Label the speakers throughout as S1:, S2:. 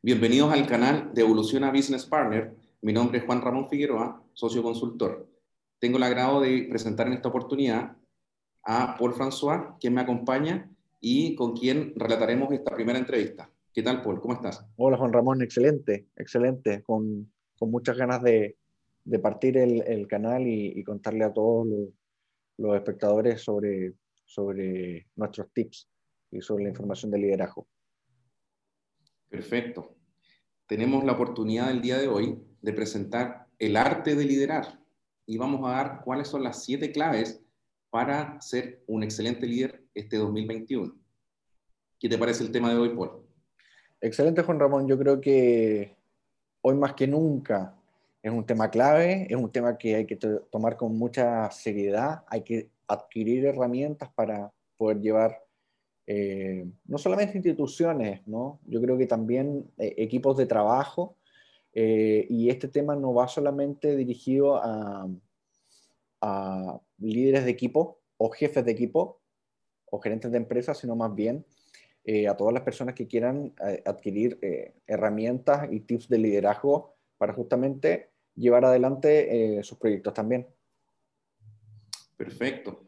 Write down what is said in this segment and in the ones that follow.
S1: Bienvenidos al canal de Evoluciona Business Partner. Mi nombre es Juan Ramón Figueroa, socio consultor. Tengo el agrado de presentar en esta oportunidad a Paul François, quien me acompaña y con quien relataremos esta primera entrevista. ¿Qué tal, Paul? ¿Cómo estás?
S2: Hola, Juan Ramón. Excelente, excelente. Con, con muchas ganas de, de partir el, el canal y, y, contarle a todos los, los espectadores sobre, sobre nuestros tips y sobre la información de liderazgo.
S1: Perfecto. Tenemos la oportunidad el día de hoy de presentar el arte de liderar y vamos a dar cuáles son las siete claves para ser un excelente líder este 2021. ¿Qué te parece el tema de hoy, Paul?
S2: Excelente, Juan Ramón. Yo creo que hoy más que nunca es un tema clave, es un tema que hay que tomar con mucha seriedad, hay que adquirir herramientas para poder llevar eh, no solamente instituciones, ¿no? yo creo que también eh, equipos de trabajo, eh, y este tema no va solamente dirigido a, a, líderes de equipo o jefes de equipo o gerentes de empresas, sino más bien a todas las personas que quieran adquirir herramientas y tips de liderazgo para justamente llevar adelante sus proyectos también.
S1: Perfecto.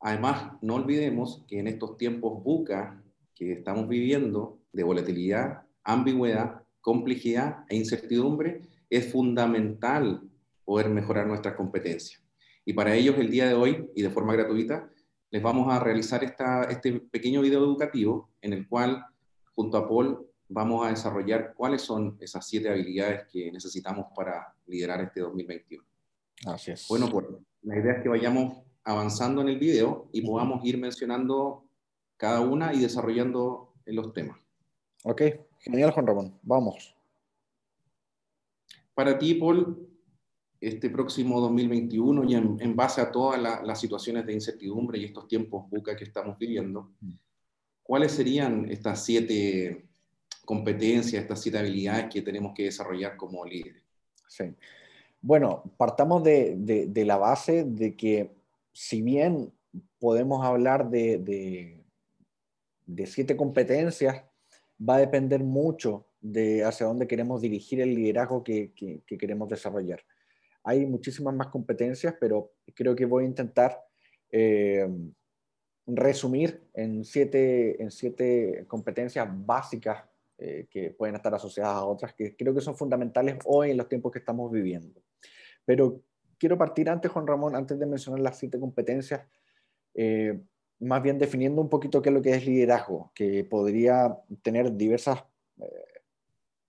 S1: Además, no olvidemos que en estos tiempos buca que estamos viviendo de volatilidad, ambigüedad, complejidad e incertidumbre, es fundamental poder mejorar nuestras competencias. Y para ellos, el día de hoy, y de forma gratuita, les vamos a realizar esta, este pequeño video educativo en el cual, junto a Paul, vamos a desarrollar cuáles son esas siete habilidades que necesitamos para liderar este 2021.
S2: Así es.
S1: Bueno, pues la idea es que vayamos avanzando en el video y podamos ir mencionando cada una y desarrollando los temas.
S2: Ok, genial Juan Ramón, vamos.
S1: Para ti, Paul, este próximo 2021 y en, base a todas las situaciones de incertidumbre y estos tiempos buca que estamos viviendo, ¿cuáles serían estas siete competencias, estas siete habilidades que tenemos que desarrollar como líderes?
S2: Sí. Bueno, partamos de, de la base de que si bien podemos hablar de, siete competencias, va a depender mucho de hacia dónde queremos dirigir el liderazgo que, queremos desarrollar. Hay muchísimas más competencias, pero creo que voy a intentar eh, resumir en siete, en siete competencias básicas eh, que pueden estar asociadas a otras que creo que son fundamentales hoy en los tiempos que estamos viviendo. Pero quiero partir antes, Juan Ramón, antes de mencionar las siete competencias, eh, más bien definiendo un poquito qué es lo que es liderazgo, que podría tener diversas eh,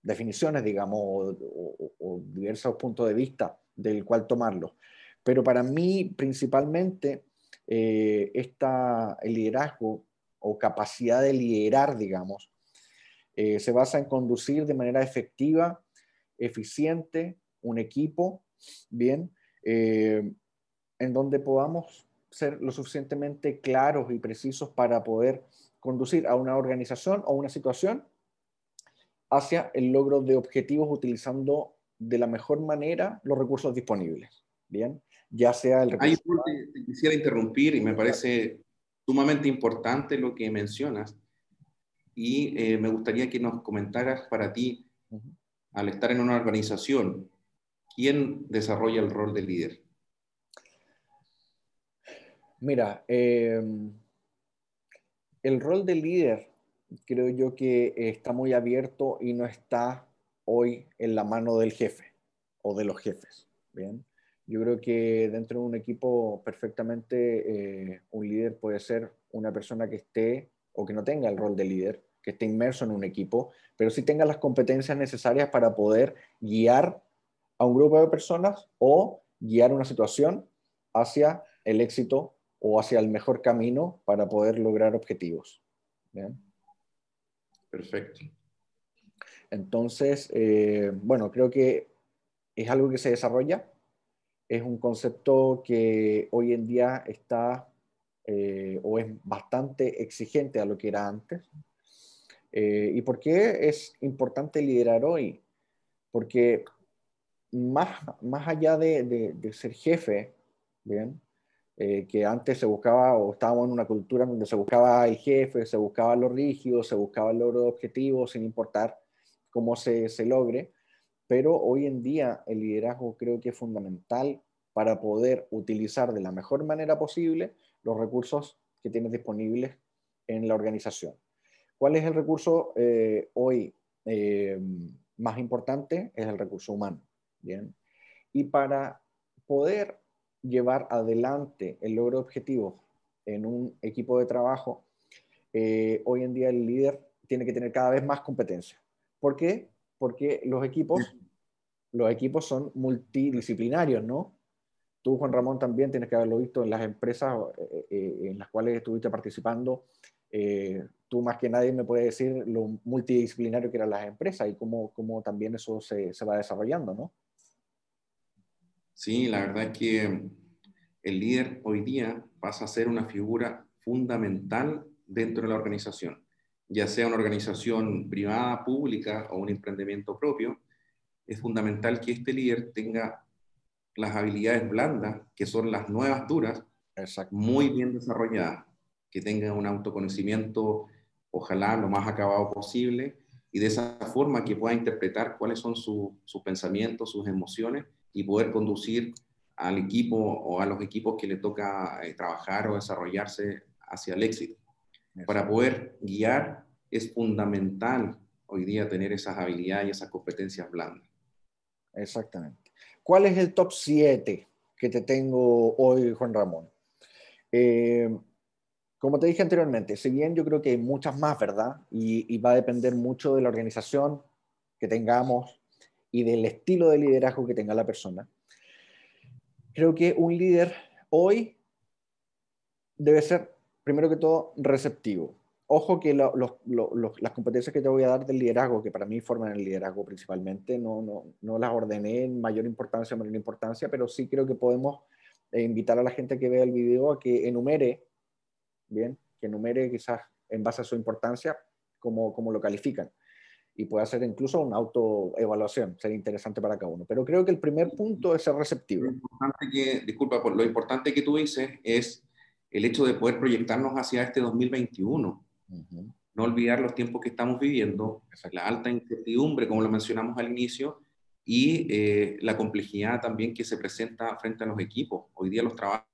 S2: definiciones, digamos, o, diversos puntos de vista del cual tomarlo. Pero para mí, principalmente, eh, el liderazgo o capacidad de liderar, digamos, se basa en conducir de manera efectiva, eficiente, un equipo, bien, eh, en donde podamos ser lo suficientemente claros y precisos para poder conducir a una organización o una situación hacia el logro de objetivos utilizando de la mejor manera los recursos disponibles. Bien, ya sea el
S1: Ahí te, quisiera interrumpir y me parece sumamente importante lo que mencionas. Y eh, me gustaría que nos comentaras para ti, al estar en una organización, ¿quién desarrolla el rol de líder?
S2: Mira, em, el rol de líder creo yo que está muy abierto y no está hoy en la mano del jefe o de los jefes. Bien, yo creo que dentro de un equipo perfectamente eh, un líder puede ser una persona que esté o que no tenga el rol de líder, que esté inmerso en un equipo, pero sí tenga las competencias necesarias para poder guiar a un grupo de personas o guiar una situación hacia el éxito o hacia el mejor camino para poder lograr objetivos.
S1: Perfecto.
S2: Entonces, eh, bueno, creo que es algo que se desarrolla, es un concepto que hoy en día está eh, o es bastante exigente a lo que era antes. Eh, ¿Y por qué es importante liderar hoy? Porque más, más allá de, de, ser jefe, ¿bien? Eh, que antes se buscaba, o estábamos en una cultura donde se buscaba el jefe, se buscaba lo rígido, se buscaba el logro de objetivos, sin importar cómo se, se logre, pero hoy en día el liderazgo creo que es fundamental para poder utilizar de la mejor manera posible los recursos que tienes disponibles en la organización. ¿Cuál es el recurso eh, hoy eh, más importante? Es el recurso humano. Bien. Y para poder llevar adelante el logro de objetivos en un equipo de trabajo, eh, hoy en día el líder tiene que tener cada vez más competencia. ¿Por qué? Porque los equipos, los equipos son multidisciplinarios, ¿no? Tú, Juan Ramón, también tienes que haberlo visto en las empresas en las cuales estuviste participando eh, tú más que nadie me puedes decir lo multidisciplinario que eran las empresas y cómo, cómo también eso se, se, va desarrollando, ¿no?
S1: Sí, la verdad es que el líder hoy día pasa a ser una figura fundamental dentro de la organización, ya sea una organización privada, pública o un emprendimiento propio, es fundamental que este líder tenga las habilidades blandas, que son las nuevas duras, muy bien desarrolladas que tenga un autoconocimiento, ojalá lo más acabado posible, y de esa forma que pueda interpretar cuáles son sus pensamientos, sus emociones, y poder conducir al equipo o a los equipos que le toca eh, trabajar o desarrollarse hacia el éxito. Para poder guiar es fundamental hoy día tener esas habilidades y esas competencias blandas.
S2: Exactamente. ¿Cuál es el top 7 que te tengo hoy, Juan Ramón? Eh, como te dije anteriormente, si bien yo creo que hay muchas más, ¿verdad? Y, va a depender mucho de la organización que tengamos y del estilo de liderazgo que tenga la persona. Creo que un líder hoy debe ser, primero que todo, receptivo. Ojo que las competencias que te voy a dar del liderazgo, que para mí forman el liderazgo principalmente, no, no, no las ordené en mayor importancia o menor importancia, pero sí creo que podemos eh, invitar a la gente que vea el video a que enumere bien, que enumere quizás en base a su importancia cómo, cómo lo califican. Y puede hacer incluso una autoevaluación, sería interesante para cada uno. Pero creo que el primer punto es ser receptivo.
S1: Lo importante que, disculpa, lo importante que tú dices es el hecho de poder proyectarnos hacia este 2021. No olvidar los tiempos que estamos viviendo, la alta incertidumbre, como lo mencionamos al inicio, y eh, la complejidad también que se presenta frente a los equipos. Hoy día los trabajos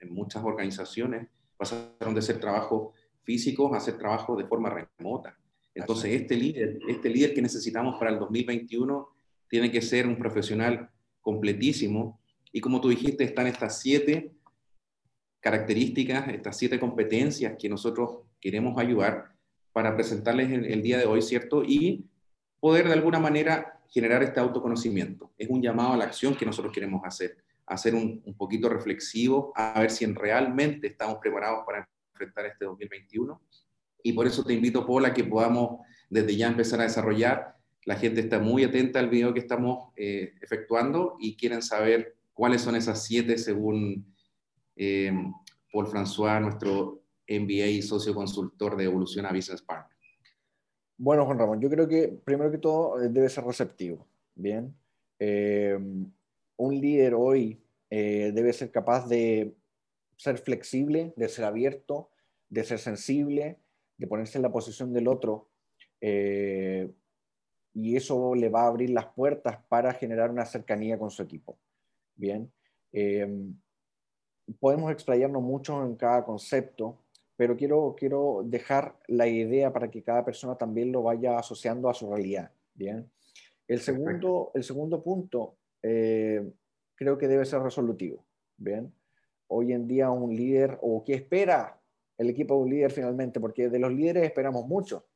S1: en muchas organizaciones pasaron de ser trabajos físicos a ser trabajos de forma remota. Entonces, este líder, este líder que necesitamos para el 2021 tiene que ser un profesional completísimo. Y como tú dijiste, están estas siete características, estas siete competencias que nosotros queremos ayudar para presentarles el, el día de hoy, ¿cierto? Y poder de alguna manera generar este autoconocimiento. Es un llamado a la acción que nosotros queremos hacer hacer un, un, poquito reflexivo, a ver si realmente estamos preparados para enfrentar este 2021. Y por eso te invito, Paula, que podamos desde ya empezar a desarrollar. La gente está muy atenta al video que estamos eh, efectuando y quieren saber cuáles son esas siete según eh, Paul François, nuestro MBA y socio consultor de Evolución a Business Partner.
S2: Bueno, Juan Ramón, yo creo que primero que todo eh, debe ser receptivo. Bien. Eh, un líder hoy eh, debe ser capaz de ser flexible, de ser abierto, de ser sensible, de ponerse en la posición del otro. Eh, y eso le va a abrir las puertas para generar una cercanía con su equipo. Bien. Em, podemos explayarnos mucho en cada concepto, pero quiero, quiero dejar la idea para que cada persona también lo vaya asociando a su realidad. Bien. El segundo, el segundo punto eh, creo que debe ser resolutivo. Bien, hoy en día un líder, o qué espera el equipo de un líder finalmente, porque de los líderes esperamos mucho.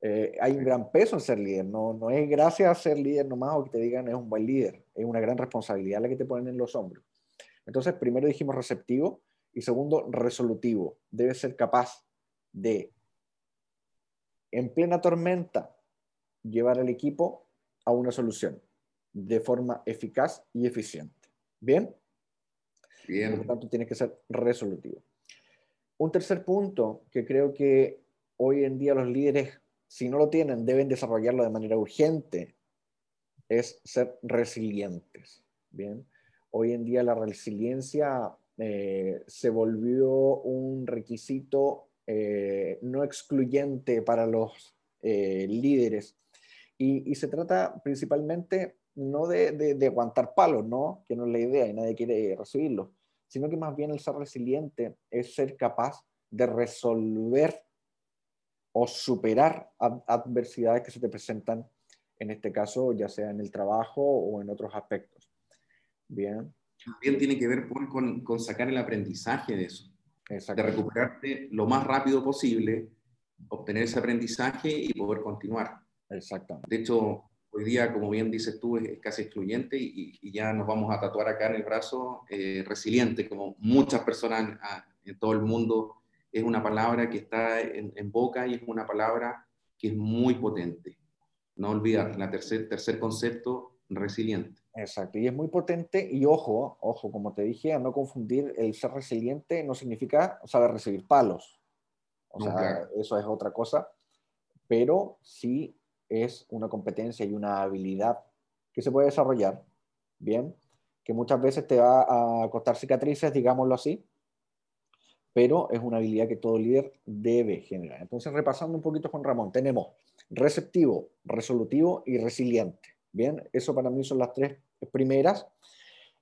S2: Eh, hay un gran peso en ser líder, no, no es gracias a ser líder nomás o que te digan es un buen líder, es una gran responsabilidad la que te ponen en los hombros. Entonces, primero dijimos receptivo y segundo, resolutivo. Debe ser capaz de, en plena tormenta, llevar al equipo a una solución de forma eficaz y eficiente. ¿Bien?
S1: Bien.
S2: Por lo tanto, tiene que ser resolutivo. Un tercer punto que creo que hoy en día los líderes, si no lo tienen, deben desarrollarlo de manera urgente, es ser resilientes. Bien. Hoy en día la resiliencia eh, se volvió un requisito eh, no excluyente para los eh, líderes Y, se trata principalmente no de, de, aguantar palos, ¿no? que no es la idea y nadie quiere recibirlo, sino que más bien el ser resiliente es ser capaz de resolver o superar adversidades que se te presentan, en este caso, ya sea en el trabajo o en otros aspectos. Bien.
S1: También tiene que ver con, con sacar el aprendizaje de eso, de recuperarte lo más rápido posible, obtener ese aprendizaje y poder continuar.
S2: Exactamente.
S1: De hecho, hoy día, como bien dices tú, es, casi excluyente y, ya nos vamos a tatuar acá en el brazo eh, resiliente, como muchas personas en, todo el mundo. Es una palabra que está en, boca y es una palabra que es muy potente. No olvidar, la tercer, tercer concepto, resiliente.
S2: Exacto, y es muy potente y ojo, ojo, como te dije, a no confundir, el ser resiliente no significa saber recibir palos. O sea, eso es otra cosa, pero sí es una competencia y una habilidad que se puede desarrollar, bien, que muchas veces te va a costar cicatrices, digámoslo así, pero es una habilidad que todo líder debe generar. Entonces, repasando un poquito con Ramón, tenemos receptivo, resolutivo y resiliente. Bien, eso para mí son las tres primeras.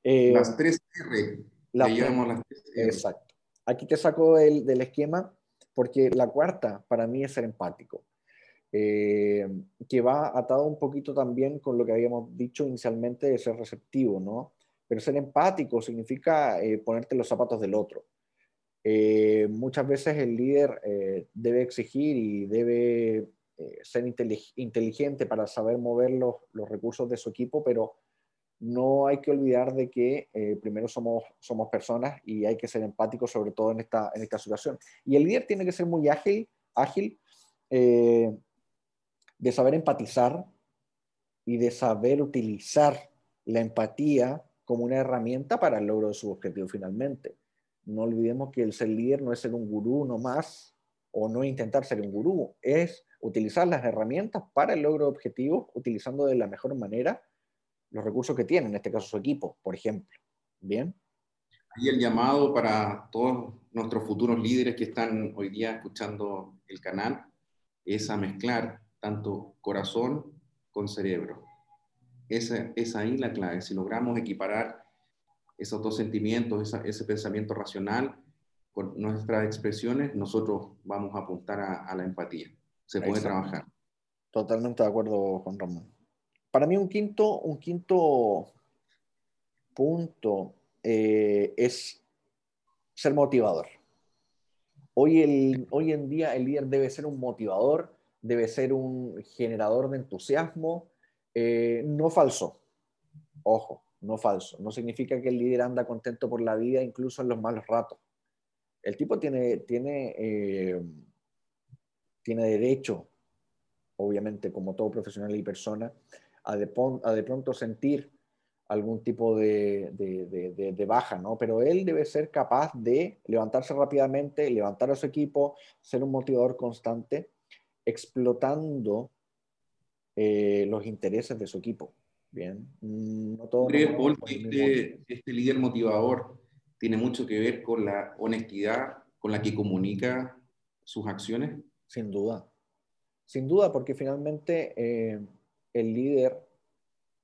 S1: Eh, las tres R.
S2: Las las tres Exacto. Aquí te saco del, del esquema porque la cuarta para mí es ser empático. Eh, que va atado un poquito también con lo que habíamos dicho inicialmente de ser receptivo, ¿no? Pero ser empático significa eh, ponerte los zapatos del otro. Eh, muchas veces el líder debe exigir y debe ser inteligente para saber mover los, los, recursos de su equipo, pero no hay que olvidar de que primero somos, somos personas y hay que ser empáticos sobre todo en esta, en esta situación. Y el líder tiene que ser muy ágil, ágil de saber empatizar y de saber utilizar la empatía como una herramienta para el logro de su objetivo finalmente. No olvidemos que el ser líder no es ser un gurú nomás o no intentar ser un gurú, es utilizar las herramientas para el logro de objetivos utilizando de la mejor manera los recursos que tiene, en este caso su equipo, por ejemplo. Bien.
S1: Y el llamado para todos nuestros futuros líderes que están hoy día escuchando el canal es a mezclar tanto corazón con cerebro. Esa es ahí la clave. Si logramos equiparar esos dos sentimientos, ese pensamiento racional con nuestras expresiones, nosotros vamos a apuntar a, la empatía. Se puede trabajar.
S2: Totalmente de acuerdo, Juan Ramón. Para mí un quinto, un quinto punto eh, es ser motivador. Hoy, el, hoy en día el líder debe ser un motivador debe ser un generador de entusiasmo, eh, no falso. Ojo, no falso. No significa que el líder anda contento por la vida, incluso en los malos ratos. El tipo tiene, tiene, eh, tiene derecho, obviamente, como todo profesional y persona, a de, a de pronto sentir algún tipo de, de, de, baja, ¿no? Pero él debe ser capaz de levantarse rápidamente, levantar a su equipo, ser un motivador constante explotando eh, los intereses de su equipo. Bien,
S1: no todo. ¿Crees, Paul, que este, este, líder motivador tiene mucho que ver con la honestidad con la que comunica sus acciones?
S2: Sin duda. Sin duda, porque finalmente eh, el líder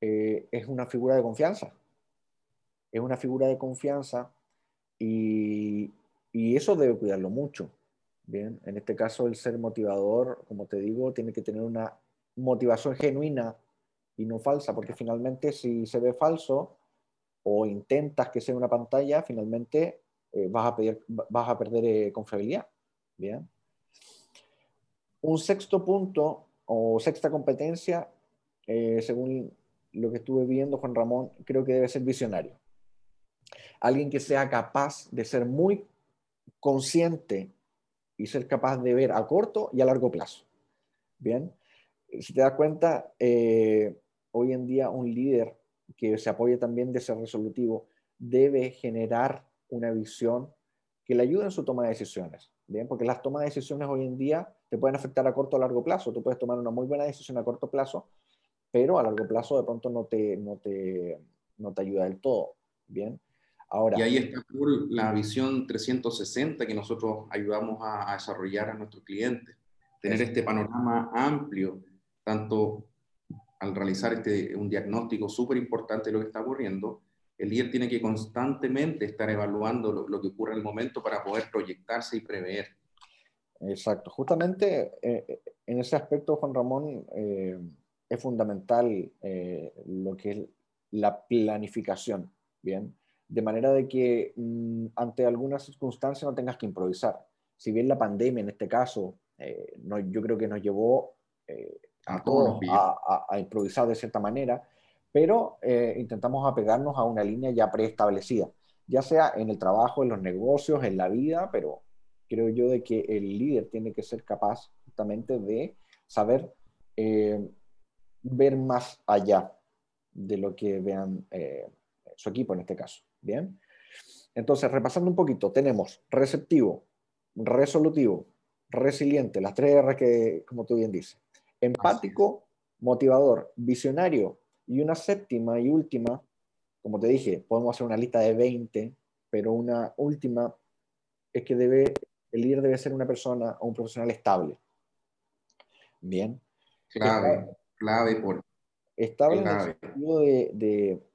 S2: eh, es una figura de confianza. Es una figura de confianza y, y eso debe cuidarlo mucho. Bien, en este caso el ser motivador, como te digo, tiene que tener una motivación genuina y no falsa, porque finalmente si se ve falso o intentas que sea una pantalla, finalmente eh, vas, a vas a perder eh, confiabilidad. Bien. Un sexto punto o sexta competencia, eh, según lo que estuve viendo, Juan Ramón, creo que debe ser visionario. Alguien que sea capaz de ser muy consciente y ser capaz de ver a corto y a largo plazo. Bien, si te das cuenta, eh, hoy en día un líder que se apoye también de ser resolutivo debe generar una visión que le ayude en su toma de decisiones. Bien, porque las tomas de decisiones hoy en día te pueden afectar a corto o largo plazo. Tú puedes tomar una muy buena decisión a corto plazo, pero a largo plazo de pronto no te, no te, no te ayuda del todo. Bien,
S1: y ahí está la visión 360 que nosotros ayudamos a, desarrollar a nuestros clientes. Tener este panorama amplio, tanto al realizar este, un diagnóstico súper importante de lo que está ocurriendo, el líder tiene que constantemente estar evaluando lo, que ocurre en el momento para poder proyectarse y prever.
S2: Exacto, justamente eh, en ese aspecto, Juan Ramón, eh, es fundamental eh, lo que es la planificación, ¿bien? De manera de que mm, ante alguna circunstancia no tengas que improvisar. Si bien la pandemia en este caso, no, yo creo que nos llevó a todos a, a, improvisar de cierta manera, pero eh, intentamos apegarnos a una línea ya preestablecida, ya sea en el trabajo, en los negocios, en la vida, pero creo yo de que el líder tiene que ser capaz justamente de saber eh, ver más allá de lo que vean eh, su equipo en este caso. Bien. Entonces, repasando un poquito, tenemos receptivo, resolutivo, resiliente, las tres R que, como tú bien dices, empático, motivador, visionario y una séptima y última, como te dije, podemos hacer una lista de 20, pero una última es que debe, el líder debe ser una persona o un profesional estable. Bien.
S1: Clave, clave por.
S2: Estable en el sentido de, de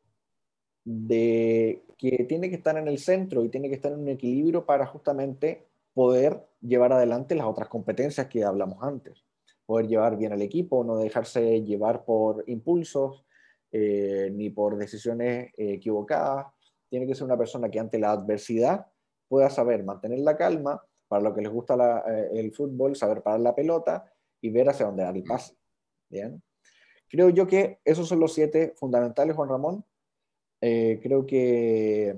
S2: que tiene que estar en el centro y tiene que estar en un equilibrio para justamente poder llevar adelante las otras competencias que hablamos antes. Poder llevar bien al equipo, no dejarse llevar por impulsos, eh, ni por decisiones eh, equivocadas. Tiene que ser una persona que ante la adversidad pueda saber mantener la calma, para lo que les gusta eh, el fútbol, saber parar la pelota y ver hacia dónde dar el pase. Bien. Creo yo que esos son los siete fundamentales, Juan Ramón. Creo que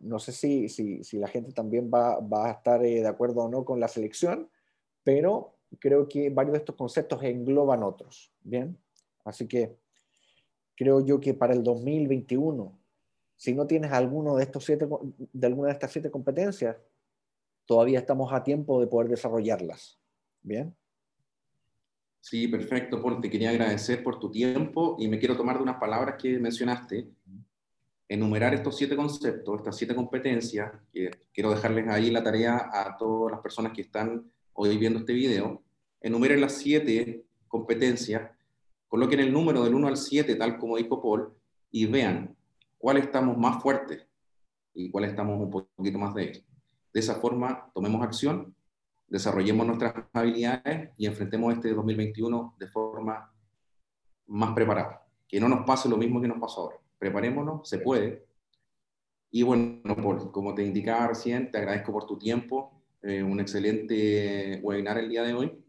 S2: no sé si, si, si, la gente también va, va a estar de acuerdo o no con la selección, pero creo que varios de estos conceptos engloban otros. Bien. Así que creo yo que para el 2021, si no tienes alguno de, estos siete, de alguna de estas siete competencias, todavía estamos a tiempo de poder desarrollarlas. ¿Bien?
S1: Sí, perfecto, Paul. Te quería agradecer por tu tiempo y me quiero tomar de unas palabras que mencionaste. Enumerar estos siete conceptos, estas siete competencias, quiero dejarles ahí la tarea a todas las personas que están hoy viendo este video. Enumeren las siete competencias Coloquen el número del 1 al 7, tal como dijo Paul, y vean cuál estamos más fuertes y cuál estamos un poquito más débiles. De esa forma, tomemos acción, desarrollemos nuestras habilidades y enfrentemos este 2021 de forma más preparada. Que no nos pase lo mismo que nos pasó ahora. Preparémonos, se puede. Y bueno, Paul, como te indicaba recién, te agradezco por tu tiempo. Eh, un excelente webinar el día de hoy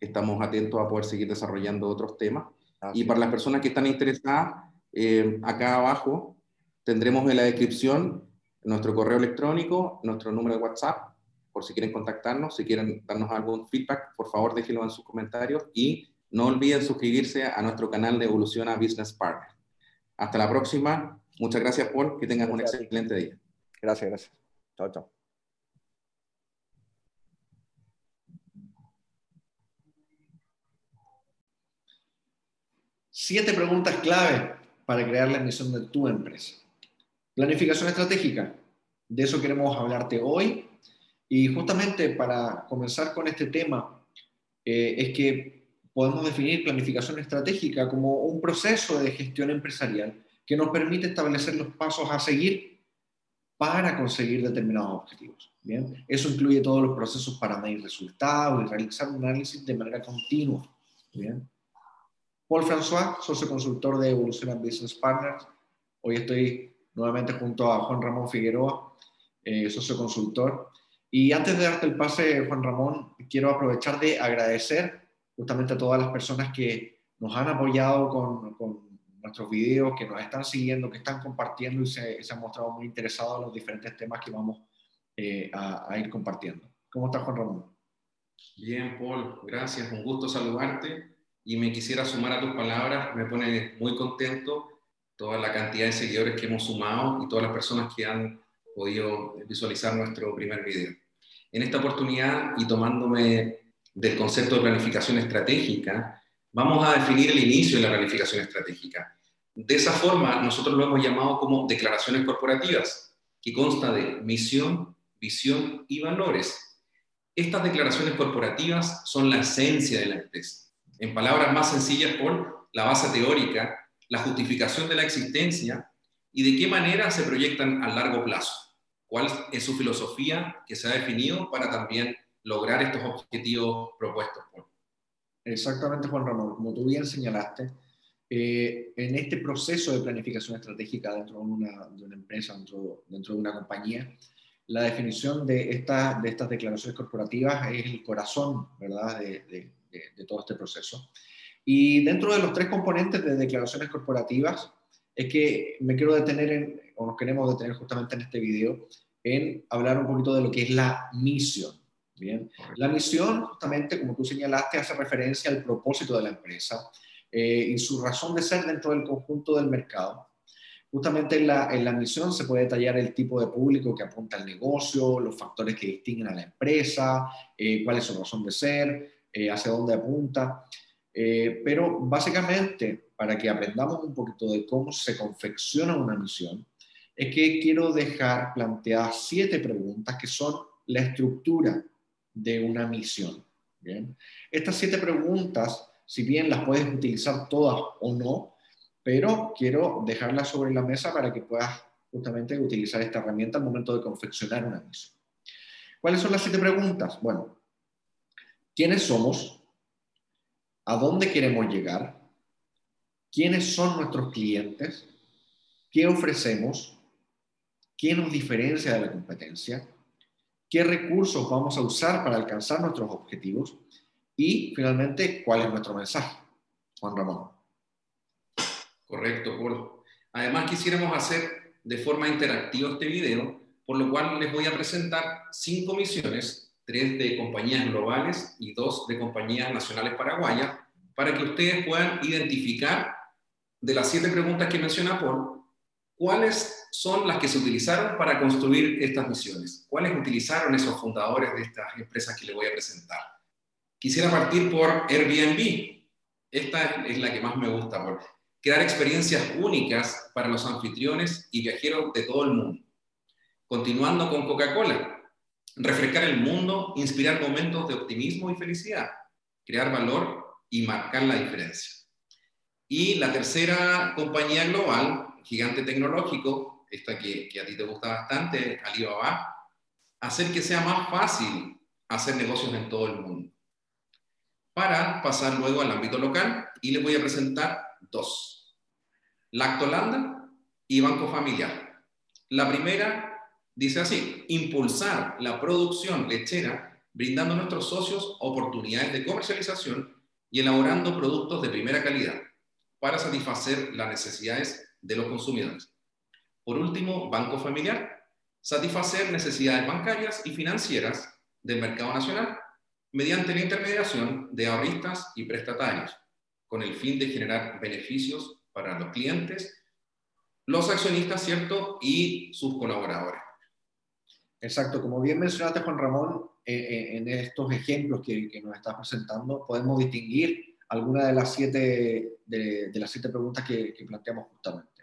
S1: estamos atentos a poder seguir desarrollando otros temas. y para las personas que están interesadas, eh, acá abajo tendremos en la descripción nuestro correo electrónico, nuestro número de WhatsApp, por si quieren contactarnos, si quieren darnos algún feedback, por favor déjenlo en sus comentarios y no olviden suscribirse a nuestro canal de Evoluciona Business Partner. Hasta la próxima. Muchas gracias, Paul. Que tengan un excelente día.
S2: Gracias, gracias. Chao, chao.
S3: Siete preguntas clave para crear la misión de tu empresa. Planificación estratégica. De eso queremos hablarte hoy. Y justamente para comenzar con este tema, eh, es que podemos definir planificación estratégica como un proceso de gestión empresarial que nos permite establecer los pasos a seguir para conseguir determinados objetivos. ¿bien? Eso incluye todos los procesos para medir resultados y realizar un análisis de manera continua. ¿bien? Paul François, socio consultor de Evolution Business Partners. Hoy estoy nuevamente junto a Juan Ramón Figueroa, eh, socio consultor. Y antes de darte el pase, Juan Ramón, quiero aprovechar de agradecer justamente a todas las personas que nos han apoyado con, nuestros videos, que nos están siguiendo, que están compartiendo y se, han mostrado muy interesados en los diferentes temas que vamos eh, a, a ir compartiendo. ¿Cómo estás, Juan Ramón?
S1: Bien, Paul, gracias. Un gusto saludarte y me quisiera sumar a tus palabras, me pone muy contento toda la cantidad de seguidores que hemos sumado y todas las personas que han podido visualizar nuestro primer video. En esta oportunidad y tomándome del concepto de planificación estratégica, vamos a definir el inicio de la planificación estratégica. De esa forma, nosotros lo hemos llamado como declaraciones corporativas, que consta de misión, visión y valores. Estas declaraciones corporativas son la esencia de la empresa En palabras más sencillas, por la base teórica, la justificación de la existencia y de qué manera se proyectan a largo plazo. ¿Cuál es su filosofía que se ha definido para también lograr estos objetivos propuestos?
S2: Exactamente, Juan Ramón. Como tú bien señalaste, eh, en este proceso de planificación estratégica dentro de una, de una empresa, dentro, dentro, de una compañía, la definición de, esta, de estas declaraciones corporativas es el corazón ¿verdad? De, de, de, todo este proceso. Y dentro de los tres componentes de declaraciones corporativas, es que me quiero detener, en, o nos queremos detener justamente en este video, en hablar un poquito de lo que es la misión. Bien, la misión, justamente, como tú señalaste, hace referencia al propósito de la empresa eh, y su razón de ser dentro del conjunto del mercado. Justamente en la, en la misión se puede detallar el tipo de público que apunta al negocio, los factores que distinguen a la empresa, eh, cuál es su razón de ser, eh, hacia dónde apunta. pero básicamente, para que aprendamos un poquito de cómo se confecciona una misión, es que quiero dejar planteadas siete preguntas que son la estructura de una misión. ¿bien? Estas siete preguntas, si bien las puedes utilizar todas o no, pero quiero dejarlas sobre la mesa para que puedas justamente utilizar esta herramienta al momento de confeccionar una misión. ¿Cuáles son las siete preguntas? Bueno, ¿quiénes somos? ¿A dónde queremos llegar? ¿Quiénes son nuestros clientes? ¿Qué ofrecemos? ¿Qué nos diferencia de la competencia? qué recursos vamos a usar para alcanzar nuestros objetivos y finalmente cuál es nuestro mensaje. Juan Ramón.
S1: Correcto, Paul. Además quisiéramos hacer de forma interactiva este video, por lo cual les voy a presentar cinco misiones, tres de compañías globales y dos de compañías nacionales paraguayas, para que ustedes puedan identificar de las siete preguntas que menciona Paul, ¿cuáles son las que se utilizaron para construir estas misiones? ¿Cuáles utilizaron esos fundadores de estas empresas que les voy a presentar? Quisiera partir por Airbnb. Esta es la que más me gusta, por crear experiencias únicas para los anfitriones y viajeros de todo el mundo. Continuando con Coca-Cola, refrescar el mundo, inspirar momentos de optimismo y felicidad, crear valor y marcar la diferencia. Y la tercera compañía global gigante tecnológico, esta que, a ti te gusta bastante, Alibaba, hacer que sea más fácil hacer negocios en todo el mundo. Para pasar luego al ámbito local, y les voy a presentar dos. Lactolanda y Banco Familiar. La primera dice así, impulsar la producción lechera brindando a nuestros socios oportunidades de comercialización y elaborando productos de primera calidad para satisfacer las necesidades de los consumidores. Por último, Banco Familiar, satisfacer necesidades bancarias y financieras del mercado nacional mediante la intermediación de ahorristas y prestatarios, con el fin de generar beneficios para los clientes, los accionistas, ¿cierto? Y sus colaboradores.
S2: Exacto, como bien mencionaste Juan Ramón, eh, eh, en estos ejemplos que, nos estás presentando, podemos distinguir algunas de las siete, de, las siete preguntas que planteamos justamente.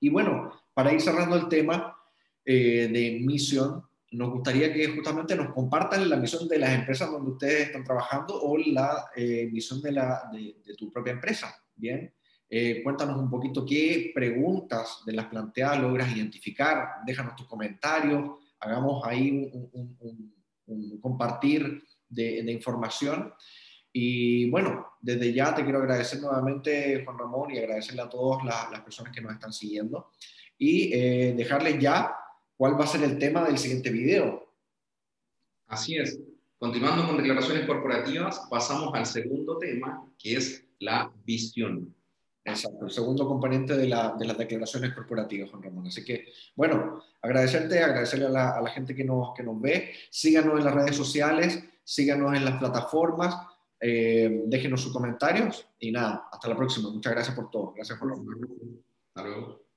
S2: Y bueno, para ir cerrando el tema eh, de misión, nos gustaría que justamente nos compartan la misión de las empresas donde ustedes están trabajando o la eh, misión de, la, de, tu propia empresa. Bien, eh, cuéntanos un poquito qué preguntas de las planteadas logras identificar, déjanos tus comentarios, hagamos ahí un, compartir de, de, información. Y bueno, desde ya te quiero agradecer nuevamente, Juan Ramón, y agradecerle a todas las, personas que nos están siguiendo y eh, dejarles ya cuál va a ser el tema del siguiente video.
S1: Así es. Continuando con declaraciones corporativas, pasamos al segundo tema, que es la visión.
S2: Exacto, el segundo componente de, la, de, las declaraciones corporativas, Juan Ramón. Así que, bueno, agradecerte, agradecerle a la, a la gente que nos, que nos ve. Síganos en las redes sociales, síganos en las plataformas eh, déjenos sus comentarios y nada, hasta la próxima. Muchas gracias por todo. Gracias por lo.
S1: Hasta luego.